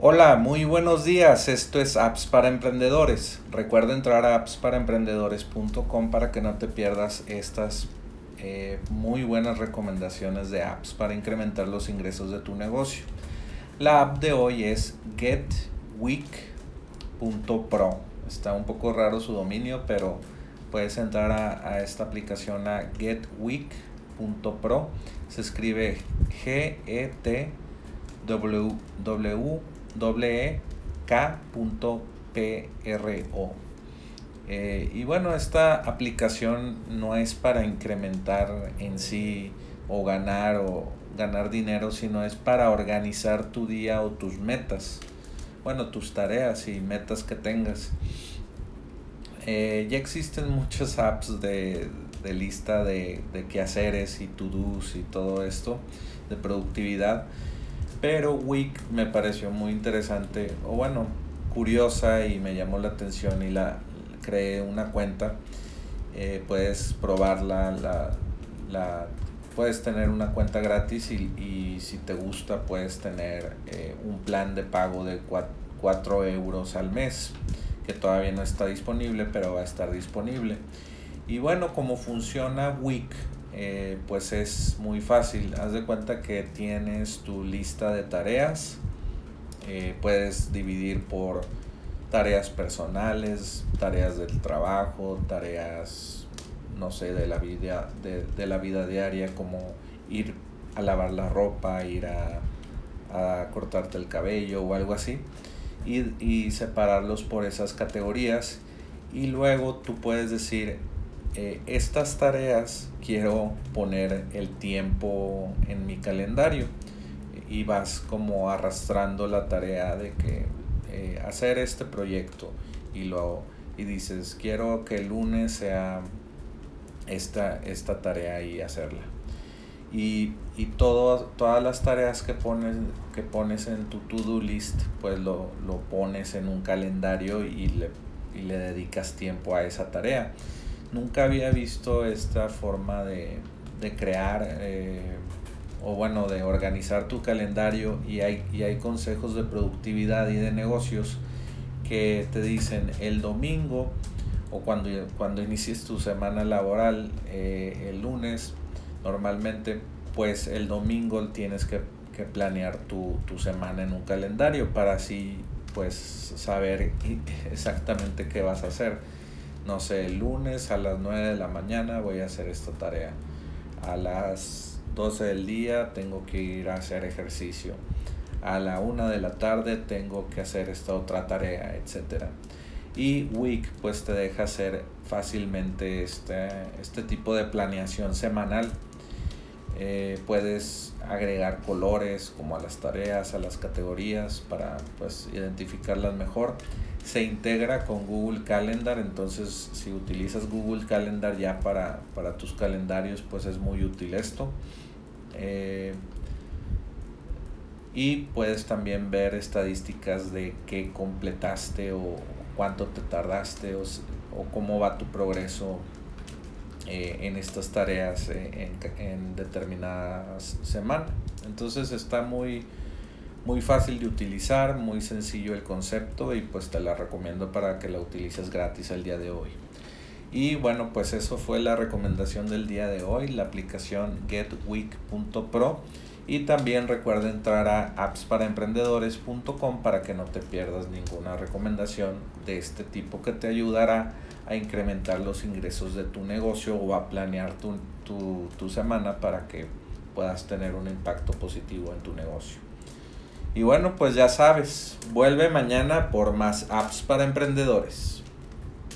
Hola, muy buenos días. Esto es Apps para Emprendedores. Recuerda entrar a appsparaemprendedores.com para que no te pierdas estas eh, muy buenas recomendaciones de apps para incrementar los ingresos de tu negocio. La app de hoy es getweek.pro. Está un poco raro su dominio, pero puedes entrar a, a esta aplicación a getweek.pro. Se escribe G-E-T W K.pro. Eh, y bueno, esta aplicación no es para incrementar en sí o ganar o ganar dinero, sino es para organizar tu día o tus metas. Bueno, tus tareas y metas que tengas. Eh, ya existen muchas apps de, lista de, de quehaceres y to-dos y todo esto de productividad pero Week me pareció muy interesante, o bueno, curiosa y me llamó la atención y la creé una cuenta. Eh, puedes probarla, la, la, puedes tener una cuenta gratis y, si te gusta puedes tener eh, un plan de pago de 4, euros al mes que todavía no está disponible pero va a estar disponible y bueno como funciona Week eh, pues es muy fácil. Haz de cuenta que tienes tu lista de tareas. Eh, puedes dividir por tareas personales, tareas del trabajo, tareas, no sé, de la vida, de, la vida diaria, como ir a lavar la ropa, ir a, cortarte el cabello o algo así. Y, y separarlos por esas categorías. Y luego tú puedes decir, eh, estas tareas quiero poner el tiempo en mi calendario. Y vas como arrastrando la tarea de que eh, hacer este proyecto y lo y dices quiero que el lunes sea esta, esta tarea y hacerla y, y todas las tareas que pones, que pones en tu to-do list pues lo, lo, pones en un calendario y le, y le dedicas tiempo a esa tarea nunca había visto esta forma de, crear eh, o bueno, de organizar tu calendario y hay, y hay consejos de productividad y de negocios que te dicen el domingo o cuando, cuando inicies tu semana laboral eh, el lunes, normalmente pues el domingo tienes que, que planear tu, tu, semana en un calendario para así pues saber exactamente qué vas a hacer no sé, el lunes a las 9 de la mañana voy a hacer esta tarea. A las 12 del día tengo que ir a hacer ejercicio. A la 1 de la tarde tengo que hacer esta otra tarea, etc. Y Week pues te deja hacer fácilmente este, este tipo de planeación semanal. Eh, puedes agregar colores como a las tareas, a las categorías para pues identificarlas mejor se integra con Google Calendar, entonces si utilizas Google Calendar ya para, tus calendarios, pues es muy útil esto. Eh, y puedes también ver estadísticas de qué completaste o cuánto te tardaste o, cómo va tu progreso eh, en estas tareas eh, en, en determinadas semanas. Entonces está muy, muy fácil de utilizar, muy sencillo el concepto y pues te la recomiendo para que la utilices gratis el día de hoy. Y bueno, pues eso fue la recomendación del día de hoy, la aplicación getweek.pro. Y también recuerda entrar a appsparaemprendedores.com para que no te pierdas ninguna recomendación de este tipo que te ayudará a incrementar los ingresos de tu negocio o a planear tu, tu, tu semana para que puedas tener un impacto positivo en tu negocio. Y bueno, pues ya sabes, vuelve mañana por más apps para emprendedores.